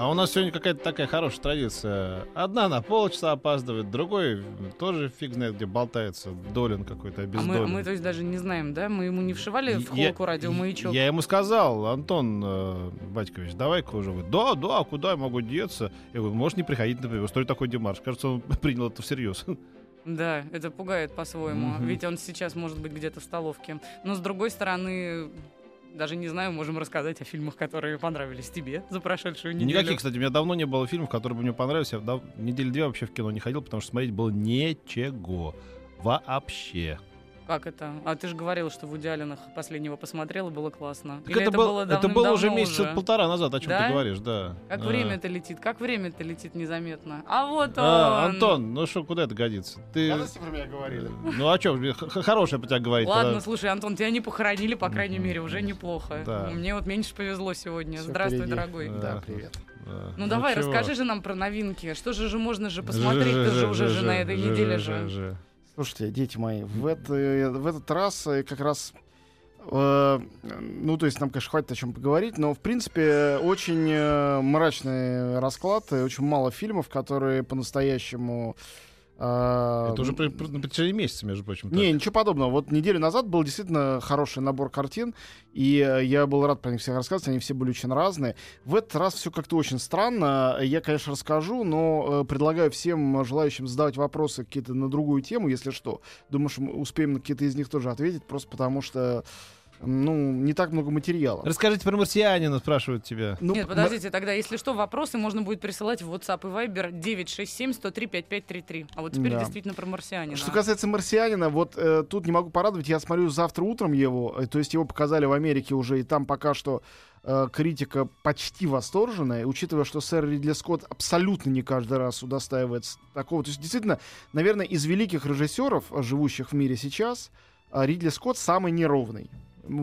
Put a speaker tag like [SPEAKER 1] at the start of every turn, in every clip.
[SPEAKER 1] А у нас сегодня какая-то такая хорошая традиция. Одна на полчаса опаздывает, другой тоже фиг знает, где болтается. Долин какой-то
[SPEAKER 2] А мы,
[SPEAKER 1] обездолен.
[SPEAKER 2] мы, то есть, даже не знаем, да? Мы ему не вшивали в
[SPEAKER 1] Я-
[SPEAKER 2] холку радиомаячок?
[SPEAKER 1] Я ему сказал, Антон э, Батькович, давай-ка уже. Говорит, Да, да, а куда я могу деться? Я говорю, можешь не приходить, например. Столь такой демарш. Кажется, он принял это всерьез.
[SPEAKER 2] Да, это пугает по-своему.
[SPEAKER 1] Мгм.
[SPEAKER 2] Ведь он сейчас может быть где-то в столовке. Но с другой стороны, даже не знаю, можем рассказать о фильмах, которые понравились тебе за прошедшую неделю.
[SPEAKER 1] Никаких, кстати, у меня давно не было фильмов, которые бы мне понравились. Я дав- недели две вообще в кино не ходил, потому что смотреть было ничего. Вообще.
[SPEAKER 2] Как это? А ты же говорил, что в «Идеалинах» последнего посмотрел, и было классно.
[SPEAKER 1] Так
[SPEAKER 2] Или
[SPEAKER 1] это,
[SPEAKER 2] это,
[SPEAKER 1] был-
[SPEAKER 2] было
[SPEAKER 1] это было уже месяца
[SPEAKER 2] уже?
[SPEAKER 1] полтора назад, о чем
[SPEAKER 2] Да?
[SPEAKER 1] ты говоришь, да.
[SPEAKER 2] Как
[SPEAKER 1] А.
[SPEAKER 2] время-то летит, как время-то летит незаметно. А вот он!
[SPEAKER 1] А, Антон, ну что, куда это годится? Ты...
[SPEAKER 3] Гадости про меня говорили.
[SPEAKER 1] Ну а что, хорошее про тебя говорить.
[SPEAKER 2] Ладно,
[SPEAKER 1] тогда.
[SPEAKER 2] слушай, Антон, тебя не похоронили, по крайней
[SPEAKER 1] Мгм.
[SPEAKER 2] мере, уже неплохо.
[SPEAKER 1] Да.
[SPEAKER 2] Мне вот меньше повезло сегодня.
[SPEAKER 3] Всё
[SPEAKER 2] Здравствуй,
[SPEAKER 3] впереди.
[SPEAKER 2] дорогой.
[SPEAKER 1] Да.
[SPEAKER 3] Да, привет.
[SPEAKER 1] Да.
[SPEAKER 2] Ну, давай,
[SPEAKER 1] чего?
[SPEAKER 2] расскажи же нам про новинки. Что же же можно же посмотреть? Ты же уже же на этой неделе же.
[SPEAKER 3] Слушайте, дети мои, в, это, в этот раз э, как раз... э, ну, то есть нам, конечно, хватит о чем поговорить, но, в принципе, очень э, мрачный расклад, и очень мало фильмов, которые по-настоящему... э,
[SPEAKER 1] Это уже при- при- на протяжении месяца, между прочим.
[SPEAKER 3] Не, ничего подобного. Вот неделю назад был действительно хороший набор картин, и э, я был рад про них всех рассказывать, они все были очень разные. В этот раз все как-то очень странно. Я, конечно, расскажу, но э, предлагаю всем желающим задавать вопросы какие-то на другую тему, если что. Думаю, что мы успеем на какие-то из них тоже ответить, просто потому что, ну, не так много материала.
[SPEAKER 1] Расскажите про марсианина, спрашивают тебя.
[SPEAKER 3] Ну,
[SPEAKER 2] Нет, подождите, тогда, если что, вопросы можно будет присылать в WhatsApp и Viber 967-103-5533. А вот теперь
[SPEAKER 3] Да.
[SPEAKER 2] действительно про марсианина.
[SPEAKER 3] Что касается «Марсианина», вот э, тут не могу порадовать, я смотрю завтра утром его, э, то есть его показали в Америке уже, и там пока что э, критика почти восторженная, учитывая, что сэр Ридли Скотт абсолютно не каждый раз удостаивается такого. То есть, действительно, наверное, из великих режиссеров, э, живущих в мире сейчас, Ридли Скотт самый неровный.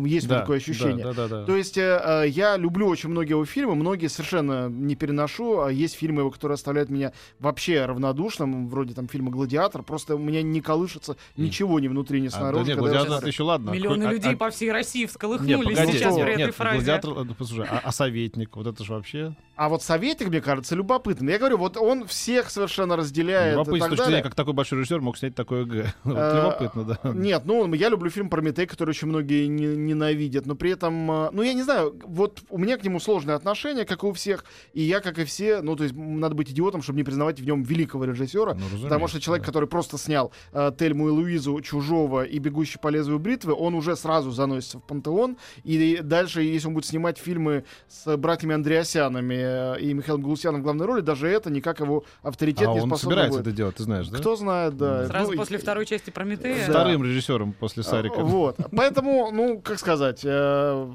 [SPEAKER 3] Есть меня такое ощущение.
[SPEAKER 1] Да, да, да. да.
[SPEAKER 3] То есть э, э, я люблю очень многие его фильмы, многие совершенно не переношу. А Есть фильмы его, которые оставляют меня вообще равнодушным, вроде там фильма «Гладиатор». Просто у меня не колышется ничего ни внутри, ни
[SPEAKER 1] А, да
[SPEAKER 3] снаружи.
[SPEAKER 1] нет, гладиатор еще ладно.
[SPEAKER 2] Миллионы
[SPEAKER 1] А-
[SPEAKER 2] людей
[SPEAKER 1] а-
[SPEAKER 2] по всей России всколыхнулись
[SPEAKER 1] погоди,
[SPEAKER 2] сейчас при этой
[SPEAKER 1] нет,
[SPEAKER 2] фразе.
[SPEAKER 1] гладиатор, э, послушай, а, а советник, вот это же вообще
[SPEAKER 3] А вот советник, мне кажется, любопытным. Я говорю, вот он всех совершенно разделяет
[SPEAKER 1] любопытно,
[SPEAKER 3] и так далее.
[SPEAKER 1] как такой большой режиссер мог снять такое Г. Вот
[SPEAKER 3] Э,
[SPEAKER 1] Любопытно, да.
[SPEAKER 3] Нет, ну я люблю фильм Прометей, который очень многие не- ненавидят, но при этом, э, ну я не знаю, вот у меня к нему сложное отношение, как и у всех, и я, как и все, ну то есть надо быть идиотом, чтобы не признавать в нем великого режиссера,
[SPEAKER 1] Ну,
[SPEAKER 3] потому что человек,
[SPEAKER 1] да.
[SPEAKER 3] который просто снял э, Тельму и Луизу, Чужого и Бегущий по лезвию бритвы, он уже сразу заносится в пантеон, и дальше, если он будет снимать фильмы с братьями Андреасянами э, и Михаилом Галусяном в главной роли, даже это никак его авторитет
[SPEAKER 1] А
[SPEAKER 3] не
[SPEAKER 1] он собирается
[SPEAKER 3] будет.
[SPEAKER 1] это делать, ты знаешь, да?
[SPEAKER 3] Кто знает, да.
[SPEAKER 2] Сразу
[SPEAKER 3] Ну,
[SPEAKER 2] после
[SPEAKER 3] и-
[SPEAKER 2] второй части Прометея.
[SPEAKER 3] Да.
[SPEAKER 1] Вторым режиссером после Сарика.
[SPEAKER 3] а, Вот. Поэтому, ну, как сказать, э,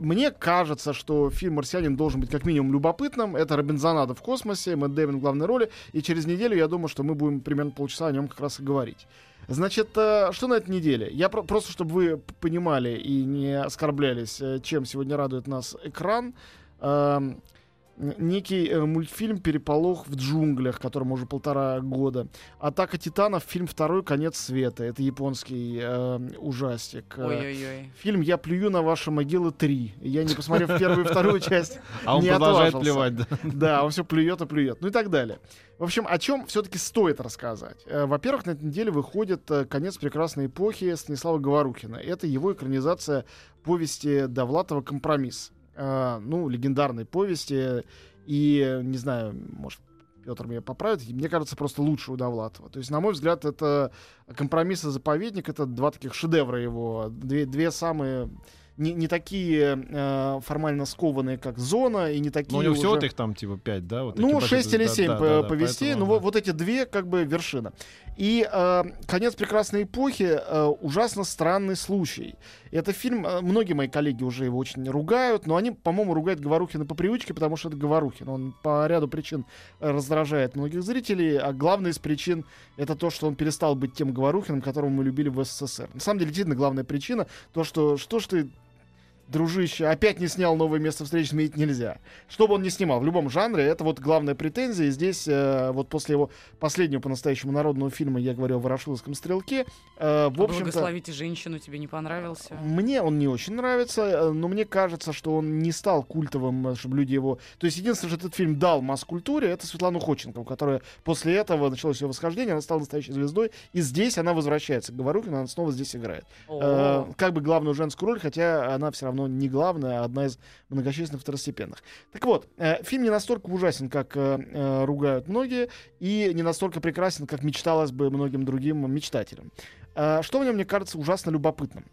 [SPEAKER 3] мне кажется, что фильм «Марсианин» должен быть как минимум любопытным. Это Робинзонада в космосе, Мэтт Дэймон в главной роли. И через неделю, я думаю, что мы будем примерно полчаса о нем как раз и говорить. Значит, э, что на этой неделе? Я про- просто, чтобы вы понимали и не оскорблялись, чем сегодня радует нас экран. Некий э, мультфильм «Переполох в джунглях», которому уже полтора года. «Атака титанов», фильм «Второй конец света». Это японский э, ужастик. Э,
[SPEAKER 2] Ой-ой-ой.
[SPEAKER 3] Фильм «Я плюю на ваши могилы 3». Я, не посмотрев первую и вторую часть,
[SPEAKER 1] А он продолжает плевать, да.
[SPEAKER 3] да, он все плюет и плюет. Ну и так далее. В общем, о чем все-таки стоит рассказать? Э, Во-первых, на этой неделе выходит э, «Конец прекрасной эпохи» Станислава Говорухина. Это его экранизация повести Довлатова «Компромисс». Э, Ну, легендарной повести. И, не знаю, может, Петр меня поправит, мне кажется, просто лучше у Довлатова. То есть, на мой взгляд, это «Компромисс и заповедник» — это два таких шедевра его. Две, две самые... Не, не такие э, формально скованные, как «Зона», и не такие
[SPEAKER 1] Но у него
[SPEAKER 3] уже...
[SPEAKER 1] всего их там типа 5, да? Вот
[SPEAKER 3] Ну,
[SPEAKER 1] такие большие,
[SPEAKER 3] 6 или
[SPEAKER 1] да,
[SPEAKER 3] 7
[SPEAKER 1] да,
[SPEAKER 3] по-
[SPEAKER 1] да, да,
[SPEAKER 3] повестей.
[SPEAKER 1] поэтому,
[SPEAKER 3] ну, вот,
[SPEAKER 1] да.
[SPEAKER 3] вот эти две, как бы, вершина. И э, «Конец прекрасной эпохи» э, ужасно странный случай. Это фильм, э, многие мои коллеги уже его очень ругают, но они, по-моему, ругают Говорухина по привычке, потому что это Говорухин. Он по ряду причин э, раздражает многих зрителей, а главная из причин это то, что он перестал быть тем Говорухиным, которого мы любили в СССР. На самом деле, действительно, главная причина то, что что ж ты дружище, опять не снял новое место встречи сменить нельзя. Что бы он не снимал в любом жанре, это вот главная претензия. И здесь э, вот после его последнего по-настоящему народного фильма, я говорю о «Ворошиловском стрелке», э, в общем-то...
[SPEAKER 2] Благословите женщину, тебе не понравился?
[SPEAKER 3] Мне он не очень нравится, э, но мне кажется, что он не стал культовым, э, чтобы люди его... То есть единственное, что этот фильм дал масс-культуре, это Светлану Ходченкову, которая после этого началось ее восхождение, она стала настоящей звездой, и здесь она возвращается к Говорухину, она снова здесь играет. Э, как бы главную женскую роль, хотя она все равно не главная, а одна из многочисленных второстепенных. Так вот, э, фильм не настолько ужасен, как э, э, ругают многие, и не настолько прекрасен, как мечталось бы многим другим мечтателям. Э, что в нем, мне кажется, ужасно любопытным?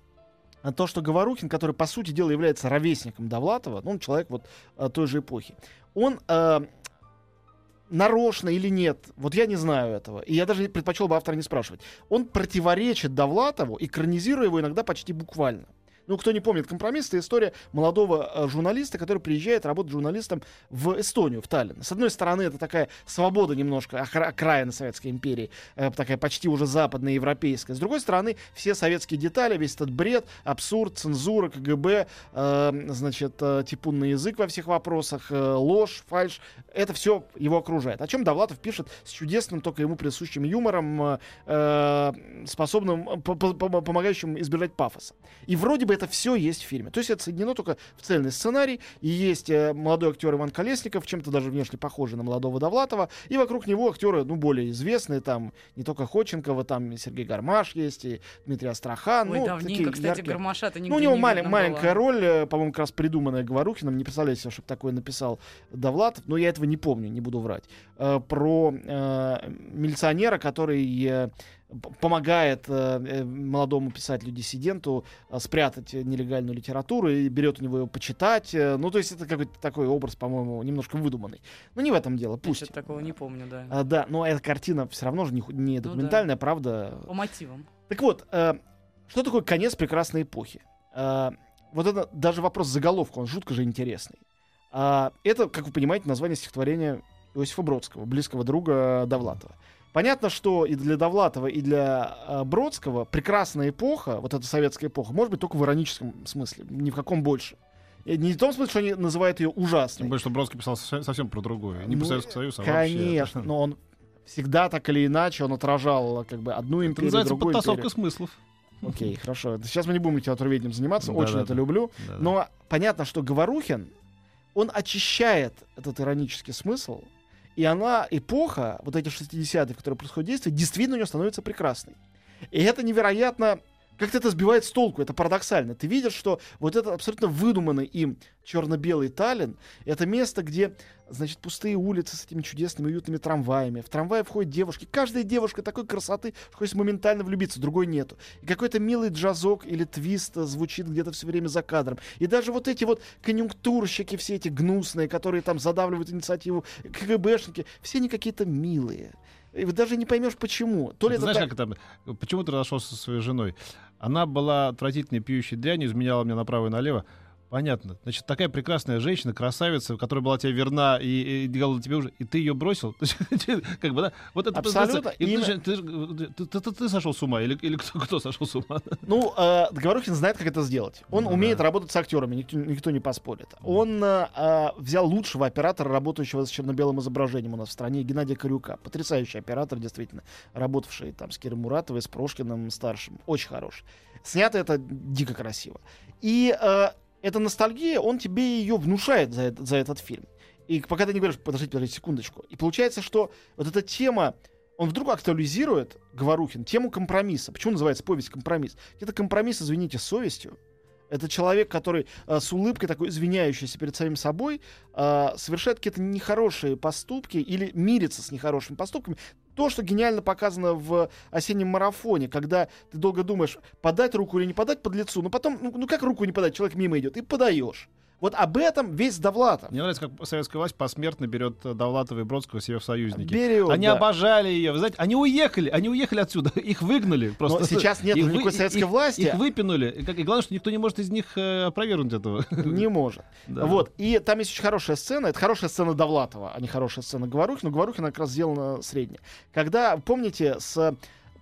[SPEAKER 3] А То, что Говорухин, который, по сути дела, является ровесником Довлатова, ну, он человек вот э, той же эпохи, он э, нарочно или нет, вот я не знаю этого, и я даже предпочел бы автора не спрашивать, он противоречит Довлатову, экранизируя его иногда почти буквально. Ну, кто не помнит, компромисс — это история молодого э, журналиста, который приезжает работать журналистом в Эстонию, в Таллин. С одной стороны, это такая свобода немножко, окраина Советской империи, э, такая почти уже западная, европейская. С другой стороны, все советские детали, весь этот бред, абсурд, цензура, КГБ, э, значит, э, типунный язык во всех вопросах, ложь, фальш, это все его окружает. О чем Довлатов пишет с чудесным, только ему присущим юмором, способным, по- по- по- помогающим избежать пафоса. И вроде бы это все есть в фильме. То есть это соединено только в цельный сценарий. И есть э, молодой актер Иван Колесников, чем-то даже внешне похожий на молодого Довлатова. И вокруг него актеры, ну, более известные. Там не только Ходченкова, там Сергей Гармаш есть, и Дмитрий Астрахан.
[SPEAKER 2] Ой,
[SPEAKER 3] ну,
[SPEAKER 2] давненько,
[SPEAKER 3] такие
[SPEAKER 2] кстати,
[SPEAKER 3] яркие.
[SPEAKER 2] Гармаша-то нигде
[SPEAKER 3] Ну, у него
[SPEAKER 2] не
[SPEAKER 3] мале-
[SPEAKER 2] видно
[SPEAKER 3] маленькая
[SPEAKER 2] было.
[SPEAKER 3] роль, э, по-моему, как раз придуманная Говорухиным. Не представляете себе, чтобы такое написал Довлатов. Но я этого не помню, не буду врать. Э, про э, милиционера, который э, помогает э, э, молодому писателю-диссиденту э, спрятать э, нелегальную литературу и берет у него ее почитать. Э, ну, то есть это какой-то такой образ, по-моему, немножко выдуманный. Но не в этом дело,
[SPEAKER 2] Я
[SPEAKER 3] пусть.
[SPEAKER 2] что-то такого не помню, да.
[SPEAKER 3] А, да, но эта картина все равно же не, не
[SPEAKER 2] да.
[SPEAKER 3] документальная, правда.
[SPEAKER 2] По мотивам.
[SPEAKER 3] Так вот, э, что такое конец прекрасной эпохи? Э, вот это даже вопрос заголовка, он жутко же интересный. А, это, как вы понимаете, название стихотворения Иосифа Бродского, близкого друга Довлатова. Понятно, что и для Довлатова, и для э, Бродского прекрасная эпоха, вот эта советская эпоха, может быть только в ироническом смысле, ни в каком больше. И не в том смысле, что они называют ее ужасной.
[SPEAKER 1] Тем более, что Бродский писал совсем, совсем про другое. Не
[SPEAKER 3] Ну,
[SPEAKER 1] про Советский Союз, а
[SPEAKER 3] Конечно,
[SPEAKER 1] вообще.
[SPEAKER 3] но он всегда так или иначе он отражал как бы одну
[SPEAKER 1] Это
[SPEAKER 3] империю,
[SPEAKER 1] называется
[SPEAKER 3] другую
[SPEAKER 1] подтасовка
[SPEAKER 3] империю.
[SPEAKER 1] смыслов.
[SPEAKER 3] Окей, хорошо. Сейчас мы не будем литературоведением заниматься, очень
[SPEAKER 1] Да-да-да.
[SPEAKER 3] это люблю.
[SPEAKER 1] Да-да.
[SPEAKER 3] Но понятно, что Говорухин, он очищает этот иронический смысл, и она, эпоха, вот эти 60-е, в которой происходит действие, действительно у нее становится прекрасной. И это невероятно... Как-то это сбивает с толку, это парадоксально. Ты видишь, что вот этот абсолютно выдуманный им черно-белый Таллин, это место, где, значит, пустые улицы с этими чудесными уютными трамваями. В трамвае входят девушки. Каждая девушка такой красоты, что хочется моментально влюбиться, другой нету. И какой-то милый джазок или твист звучит где-то все время за кадром. И даже вот эти вот конъюнктурщики, все эти гнусные, которые там задавливают инициативу, КГБшники, все они какие-то милые. И даже не поймешь почему. То ли это
[SPEAKER 1] знаешь,
[SPEAKER 3] так-
[SPEAKER 1] как это... Почему ты разошелся со своей женой? Она была отвратительной пьющей дрянью, изменяла мне направо и налево. Понятно. Значит, такая прекрасная женщина, красавица, которая была тебе верна и, и делала тебе уже, и ты ее бросил. Как бы, да? Вот это
[SPEAKER 3] Абсолютно.
[SPEAKER 1] И ты, ты, ты- ты- сошел с ума или, или кто, кто сошел с ума?
[SPEAKER 3] Ну, э, Говорухин знает, как это сделать. Он
[SPEAKER 1] Ну
[SPEAKER 3] умеет
[SPEAKER 1] да.
[SPEAKER 3] работать с актерами, никто, никто не поспорит. Он э, э, взял лучшего оператора, работающего с черно-белым изображением у нас в стране, Геннадия Корюка. Потрясающий оператор, действительно, работавший там с Кирой Муратовой, с Прошкиным старшим. Очень хорош. Снято это дико красиво. И э, эта ностальгия, он тебе ее внушает за, этот- за этот фильм. И пока ты не говоришь, подождите, подождите секундочку. И получается, что вот эта тема, он вдруг актуализирует, Говорухин, тему компромисса. Почему называется повесть «Компромисс»? Это компромисс, извините, с совестью. Это человек, который э, с улыбкой такой извиняющийся перед самим собой э, совершает какие-то нехорошие поступки или мирится с нехорошими поступками. То, что гениально показано в осеннем марафоне, когда ты долго думаешь, подать руку или не подать под лицу, но потом, ну, ну как руку не подать, человек мимо идет, и подаешь. Вот об этом весь Довлатов.
[SPEAKER 1] Мне нравится, как советская власть посмертно берет э, Довлатова и Бродского себе в союзники.
[SPEAKER 3] Берет,
[SPEAKER 1] Они
[SPEAKER 3] да.
[SPEAKER 1] обожали ее. Вы знаете, они уехали, они уехали отсюда. Их выгнали. Просто.
[SPEAKER 3] Но сейчас нет
[SPEAKER 1] Их
[SPEAKER 3] никакой
[SPEAKER 1] вы-
[SPEAKER 3] советской
[SPEAKER 1] их-
[SPEAKER 3] власти.
[SPEAKER 1] Их выпинули. И, главное, что никто не может из них э, опровергнуть этого.
[SPEAKER 3] Не может.
[SPEAKER 1] Да.
[SPEAKER 3] Вот. И там есть очень хорошая сцена. Это хорошая сцена Довлатова, а не хорошая сцена Говорухина. Но Говорухина как раз сделана средняя. Когда, помните, с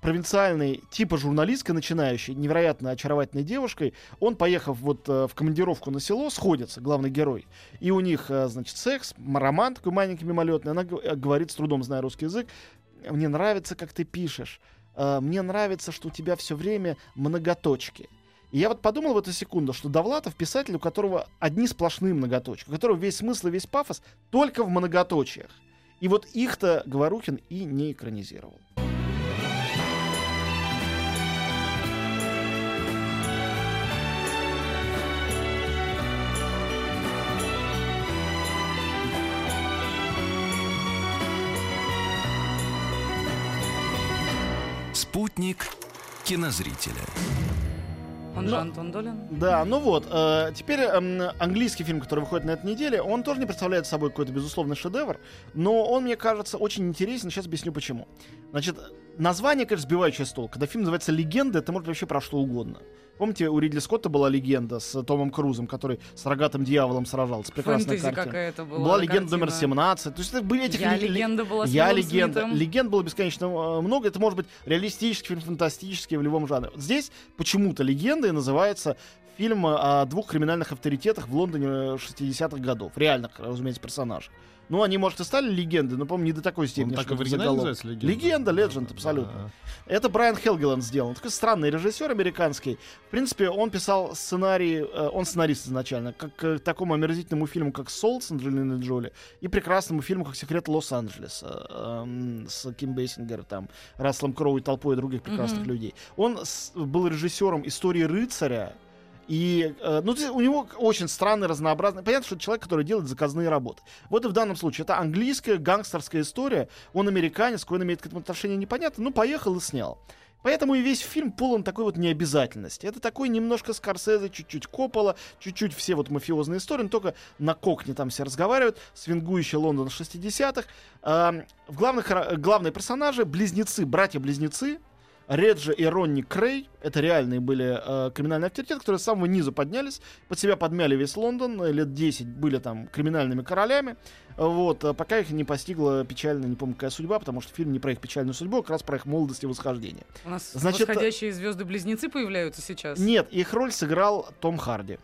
[SPEAKER 3] провинциальной, типа журналисткой начинающей, невероятно очаровательной девушкой. Он, поехав вот э, в командировку на село, сходится, главный герой. И у них, э, значит, секс, роман такой маленький мимолетный. Она э, говорит, с трудом зная русский язык, мне нравится, как ты пишешь. Мне нравится, что у тебя все время многоточки. И я вот подумал в эту секунду, что Довлатов писатель, у которого одни сплошные многоточки, у которого весь смысл и весь пафос только в многоточиях. И вот их-то Говорухин и не экранизировал.
[SPEAKER 4] Спутник кинозрителя.
[SPEAKER 2] Он же
[SPEAKER 3] Но-
[SPEAKER 2] Антон Долин.
[SPEAKER 3] Да, ну вот, э, теперь эм, английский фильм, который выходит на этой неделе, он тоже не представляет собой какой-то безусловный шедевр, но он, мне кажется, очень интересен, сейчас объясню почему. Значит, название, конечно, сбивающее с толку. Когда фильм называется «Легенда», это может вообще про что угодно. Помните, у Ридли Скотта была легенда с Томом Крузом, который с рогатым дьяволом сражался. Прекрасная
[SPEAKER 2] Фэнтези
[SPEAKER 3] картина.
[SPEAKER 2] какая-то была.
[SPEAKER 3] Была легенда номер
[SPEAKER 2] картина.
[SPEAKER 3] 17. То есть это были этих
[SPEAKER 2] Я
[SPEAKER 3] ли-
[SPEAKER 2] легенда была с
[SPEAKER 3] Я
[SPEAKER 2] Уиллом
[SPEAKER 3] легенда.
[SPEAKER 2] Смитом.
[SPEAKER 3] Легенд было бесконечно э, много. Это может быть реалистический фильм, фантастический в любом жанре. Вот Здесь почему-то легендой называется фильм о двух криминальных авторитетах в Лондоне э, 60-х годов. Реальных, разумеется, персонажей. Ну, они, может, и стали легендой, но, по-моему, не до такой
[SPEAKER 1] Он
[SPEAKER 3] степени.
[SPEAKER 1] так и в называется «Легенда»?
[SPEAKER 3] Легенда,
[SPEAKER 1] Да,
[SPEAKER 3] абсолютно.
[SPEAKER 1] да.
[SPEAKER 3] Это Брайан Хелгеланд сделал. Такой странный режиссер американский. В принципе, он писал сценарий, э, он сценарист изначально, как к такому омерзительному фильму, как «Солт» с Анджелиной Джоли, и прекрасному фильму, как «Секреты Лос-Анджелеса» эм, с Ким Бейсингер, там, Расселом Кроу и толпой других прекрасных
[SPEAKER 2] Мгм.
[SPEAKER 3] людей. Он был режиссером «Истории рыцаря», и, э, ну, у него очень странный, разнообразный. Понятно, что это человек, который делает заказные работы. Вот и в данном случае это английская гангстерская история. Он американец, какой он имеет к этому отношение, непонятно. Ну, поехал и снял. Поэтому и весь фильм полон такой вот необязательности. Это такой немножко Скорсезе, чуть-чуть Коппола, чуть-чуть все вот мафиозные истории, но только на кокне там все разговаривают, свингующий Лондон 60-х. Эм, в главных, ра- главные персонажи, близнецы, братья-близнецы, Реджи и Ронни Крей, это реальные были э, криминальные авторитеты, которые с самого низа поднялись, под себя подмяли весь Лондон, э, лет 10 были там криминальными королями, вот, э, пока их не постигла печальная, не помню какая судьба, потому что фильм не про их печальную судьбу, а как раз про их молодость и восхождение.
[SPEAKER 2] У нас
[SPEAKER 3] Значит,
[SPEAKER 2] восходящие звезды-близнецы появляются сейчас.
[SPEAKER 3] Нет, их роль сыграл Том Харди.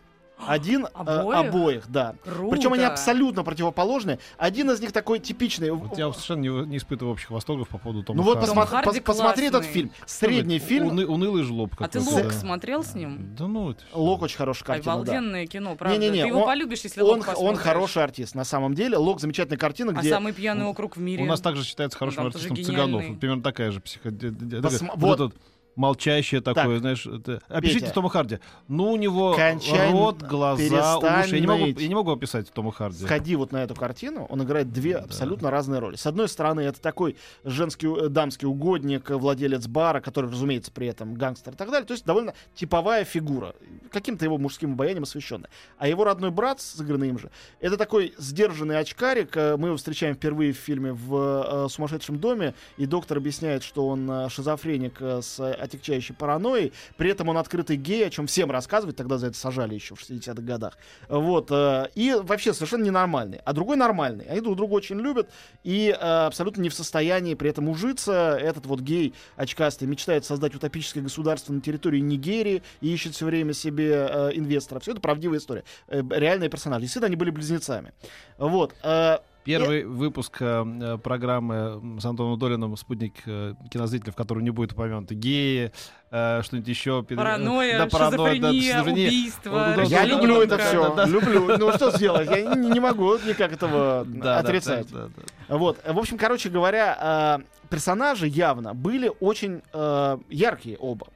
[SPEAKER 3] Один э,
[SPEAKER 2] Обоих?
[SPEAKER 3] обоих, да.
[SPEAKER 2] Круто.
[SPEAKER 3] Причем они абсолютно противоположные. Один из них такой типичный.
[SPEAKER 1] Вот я совершенно не, не испытываю общих восторгов по поводу Тома
[SPEAKER 3] ну вот
[SPEAKER 1] Харди.
[SPEAKER 3] Посма-
[SPEAKER 2] Харди
[SPEAKER 3] пос- посмотри этот фильм. Средний фильм.
[SPEAKER 1] Уны- унылый жлоб
[SPEAKER 2] А ты Лок
[SPEAKER 1] да.
[SPEAKER 2] смотрел с ним?
[SPEAKER 1] Да ну, это.
[SPEAKER 3] Лок очень хорошая картина, да.
[SPEAKER 2] Обалденное кино, правда.
[SPEAKER 3] Не-не-не,
[SPEAKER 2] ты его
[SPEAKER 3] он-
[SPEAKER 2] полюбишь, если
[SPEAKER 3] Он,
[SPEAKER 2] Лок
[SPEAKER 3] он
[SPEAKER 2] посмотришь.
[SPEAKER 3] хороший артист, на самом деле. Лок замечательная картина,
[SPEAKER 2] А
[SPEAKER 3] где...
[SPEAKER 2] самый пьяный округ в мире.
[SPEAKER 1] У нас также считается хорошим
[SPEAKER 2] там тоже
[SPEAKER 1] артистом Цыганов. примерно такая же психо...
[SPEAKER 3] Посма-
[SPEAKER 1] вот
[SPEAKER 3] вот.
[SPEAKER 1] этот молчащее такое, знаешь. это- Опишите
[SPEAKER 3] Петя.
[SPEAKER 1] Тома Харди. Ну, у него
[SPEAKER 3] Кончай,
[SPEAKER 1] рот, глаза, уши. Я не, могу, я не могу описать Тома Харди.
[SPEAKER 3] Сходи вот на эту картину, он играет две
[SPEAKER 1] Да.
[SPEAKER 3] абсолютно разные роли. С одной стороны, это такой женский, э, дамский угодник, владелец бара, который, разумеется, при этом гангстер и так далее. То есть довольно типовая фигура, каким-то его мужским обаянием освещенная. А его родной брат, сыгранный им же, это такой сдержанный очкарик. э, Мы его встречаем впервые в фильме в э, «Сумасшедшем доме», и доктор объясняет, что он шизофреник с отягчающей паранойей. При этом он открытый гей, о чем всем рассказывает, тогда за это сажали еще в 60-х годах. Вот. э, И вообще совершенно ненормальный. А другой нормальный. Они друг друга очень любят и э, абсолютно не в состоянии при этом ужиться. Этот вот гей очкастый мечтает создать утопическое государство на территории Нигерии и ищет все время себе э, инвестора. Все это правдивая история. Э, реальные персонажи. Действительно, они были близнецами. Вот. э,
[SPEAKER 1] Первый выпуск э, программы с Антоном Долиным «Спутник э, кинозрителя», в котором не будет упомянуты геи, э, что-нибудь еще. пере-
[SPEAKER 2] Паранойя,
[SPEAKER 1] да, паранойя, да,
[SPEAKER 2] шизофрения,
[SPEAKER 1] шизофрения.
[SPEAKER 2] убийство.
[SPEAKER 1] Да,
[SPEAKER 3] я
[SPEAKER 1] да,
[SPEAKER 3] люблю
[SPEAKER 1] да,
[SPEAKER 3] это
[SPEAKER 1] да,
[SPEAKER 3] все.
[SPEAKER 1] да, да.
[SPEAKER 3] Люблю. Ну что сделать? Я не, не могу никак этого
[SPEAKER 1] Да, да,
[SPEAKER 3] отрицать.
[SPEAKER 1] да, да, да.
[SPEAKER 3] Вот, в общем, короче говоря, э, персонажи явно были очень э, яркие оба.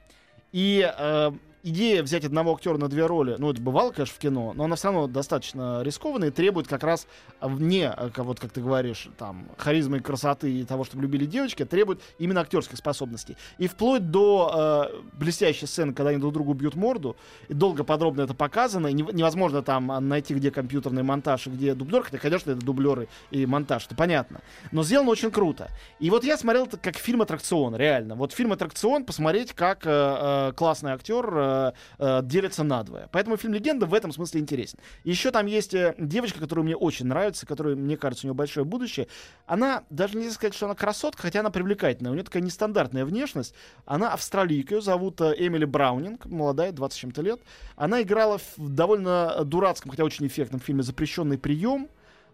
[SPEAKER 3] И э, идея взять одного актера на две роли, ну, это бывало, конечно, в кино, но она все равно достаточно рискованная и требует как раз вне, э, вот как ты говоришь, там, харизмы и красоты и того, чтобы любили девочки, требует именно актерских способностей. И вплоть до э, блестящей сцены, когда они друг другу бьют морду, и долго подробно это показано, и нев- невозможно там а, найти, где компьютерный монтаж и где дублер, хотя, конечно, это дублеры и монтаж, это понятно. Но сделано очень круто. И вот я смотрел это как фильм-аттракцион, реально. Вот фильм-аттракцион, посмотреть, как э, э, классный актер, э, э, э, делятся надвое. Поэтому фильм «Легенда» в этом смысле интересен. Еще там есть э, девочка, которая мне очень нравится, которая, мне кажется, у нее большое будущее. Она, даже нельзя сказать, что она красотка, хотя она привлекательная. У нее такая нестандартная внешность. Она австралийка, ее зовут э, Эмили Браунинг, молодая, 20 чем-то лет. Она играла в довольно дурацком, хотя очень эффектном фильме «Запрещенный прием».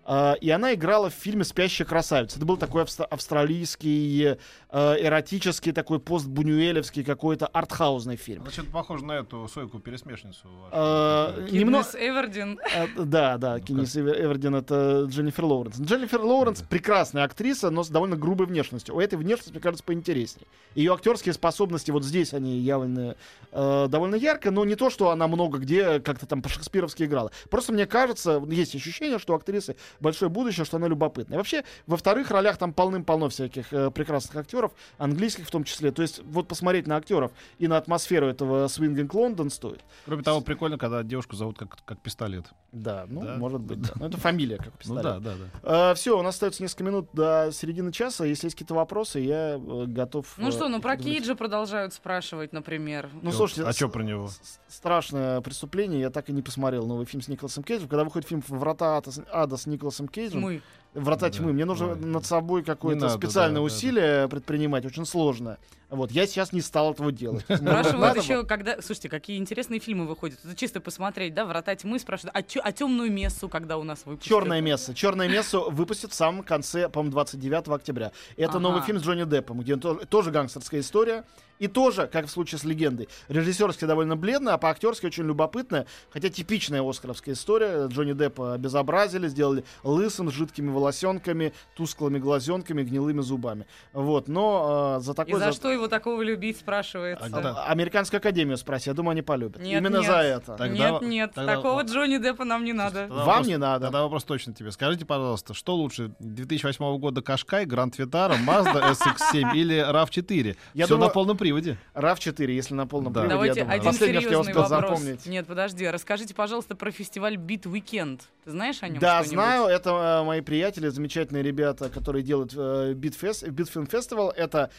[SPEAKER 3] Uh, и она играла в фильме «Спящая красавица». Это был такой австр- австралийский, uh, эротический, такой постбунюэлевский какой-то артхаузный фильм.
[SPEAKER 1] Она что-то похоже на эту сойку-пересмешницу.
[SPEAKER 2] Киднес
[SPEAKER 3] немного...
[SPEAKER 2] Эвердин.
[SPEAKER 3] А, Да, да, Кеннис Эвер- Эвердин это Дженнифер Лоуренс. Дженнифер Лоуренс прекрасная актриса, но с довольно грубой внешностью. У этой внешности, мне кажется, поинтереснее. Ее актерские способности, вот здесь они явлены э, довольно ярко, но не то, что она много где как-то там по-шекспировски играла. Просто мне кажется, есть ощущение, что актрисы большое будущее, что она любопытная. Вообще, во вторых ролях там полным-полно всяких э, прекрасных актеров, английских в том числе. То есть вот посмотреть на актеров и на атмосферу этого Свингинг Лондон стоит.
[SPEAKER 1] Кроме того, прикольно, когда девушку зовут как, как пистолет.
[SPEAKER 3] Да, ну,
[SPEAKER 1] Да?
[SPEAKER 3] может быть, да. Ну, это фамилия, как
[SPEAKER 1] Ну
[SPEAKER 3] пистолета.
[SPEAKER 1] да, да, да.
[SPEAKER 3] все, у нас остается несколько минут до середины часа. Если есть какие-то вопросы, я э, готов.
[SPEAKER 2] Ну
[SPEAKER 3] э,
[SPEAKER 2] что, ну про. Кейджа продолжают спрашивать, например.
[SPEAKER 3] Ну,
[SPEAKER 1] Чё-
[SPEAKER 3] слушайте,
[SPEAKER 1] а что про него?
[SPEAKER 3] Страшное преступление, я так и не посмотрел новый фильм с Николасом Кейджем. Когда выходит фильм «Врата ада с- ада» с Николасом Кейджем,
[SPEAKER 2] Мы.
[SPEAKER 3] «Врата
[SPEAKER 1] Да,
[SPEAKER 3] тьмы», мне нужно
[SPEAKER 1] ой,
[SPEAKER 3] над собой какое-то
[SPEAKER 1] надо,
[SPEAKER 3] специальное
[SPEAKER 1] да, да,
[SPEAKER 3] усилие предпринимать, очень сложно. Вот, я сейчас не стал этого делать.
[SPEAKER 2] Спрашивают
[SPEAKER 3] Надо
[SPEAKER 2] еще, когда... Слушайте, какие интересные фильмы выходят. Это чисто посмотреть, да, «Врата тьмы» спрашивают, а, а темную мессу, когда у нас выпустят?
[SPEAKER 3] Черное место. Черное место выпустят в самом конце, по-моему, 29 октября. Это
[SPEAKER 2] Ага.
[SPEAKER 3] новый фильм с Джонни Деппом, где он тоже гангстерская история. И тоже, как в случае с легендой, режиссерски довольно бледно, а по-актерски очень любопытная, хотя типичная оскаровская история. Джонни Деппа обезобразили, сделали лысым, с жидкими волосенками, тусклыми глазенками, гнилыми зубами. Вот, но э, за
[SPEAKER 2] И
[SPEAKER 3] такой...
[SPEAKER 2] за
[SPEAKER 3] за-
[SPEAKER 2] что его такого любить, спрашивается.
[SPEAKER 1] А когда-
[SPEAKER 3] А- Американскую академию спроси, я думаю, они полюбят.
[SPEAKER 2] Нет,
[SPEAKER 3] Именно
[SPEAKER 2] нет.
[SPEAKER 3] за это.
[SPEAKER 1] Так,
[SPEAKER 2] нет,
[SPEAKER 1] Тогда-
[SPEAKER 2] нет,
[SPEAKER 1] тогда-
[SPEAKER 2] такого Джонни Деппа нам не надо.
[SPEAKER 1] Тогда
[SPEAKER 3] Вам
[SPEAKER 1] вопрос-
[SPEAKER 3] не надо.
[SPEAKER 1] Тогда вопрос точно тебе. Скажите, пожалуйста, что лучше, 2008 года Кашкай, Гранд Витара, Mazda CX-7 или RAV4?
[SPEAKER 3] Я
[SPEAKER 1] Все
[SPEAKER 3] думаю-
[SPEAKER 1] на полном приводе.
[SPEAKER 3] RAV4, если на полном
[SPEAKER 1] Да.
[SPEAKER 3] приводе,
[SPEAKER 2] Давайте
[SPEAKER 3] я думаю.
[SPEAKER 2] один
[SPEAKER 3] Последнее, что я
[SPEAKER 2] серьезный
[SPEAKER 3] успел
[SPEAKER 2] вопрос.
[SPEAKER 3] запомнить.
[SPEAKER 2] Нет, подожди, расскажите, пожалуйста, про фестиваль Beat Weekend. Ты знаешь о нем
[SPEAKER 3] Да, знаю. Это мои приятели, замечательные ребята, которые делают э, Beat Fest, Beat Film Festival. Это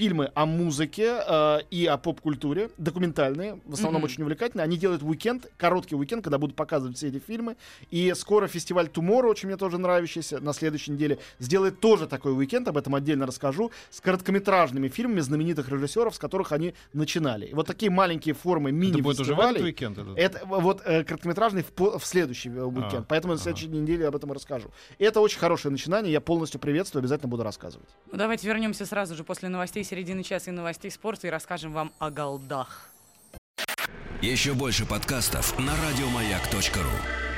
[SPEAKER 3] фильмы о музыке э, и о поп-культуре, документальные, в основном
[SPEAKER 2] Мгм.
[SPEAKER 3] очень увлекательные. Они делают уикенд, короткий уикенд, когда будут показывать все эти фильмы. И скоро фестиваль Tomorrow, очень мне тоже нравящийся, на следующей неделе, сделает тоже такой уикенд, об этом отдельно расскажу, с короткометражными фильмами знаменитых режиссеров, с которых они начинали. И вот такие маленькие формы
[SPEAKER 1] Это будет уже в этот уикенд? этот?
[SPEAKER 3] Это вот э, короткометражный в, в следующий э, уикенд.
[SPEAKER 1] А,
[SPEAKER 3] Поэтому на
[SPEAKER 1] ага.
[SPEAKER 3] следующей неделе об этом расскажу. Это очень хорошее начинание. Я полностью приветствую, обязательно буду рассказывать.
[SPEAKER 2] Ну, давайте вернемся сразу же после новостей середины часа и новостей спорта и расскажем вам о голдах.
[SPEAKER 4] Еще больше подкастов на радиомаяк.ру.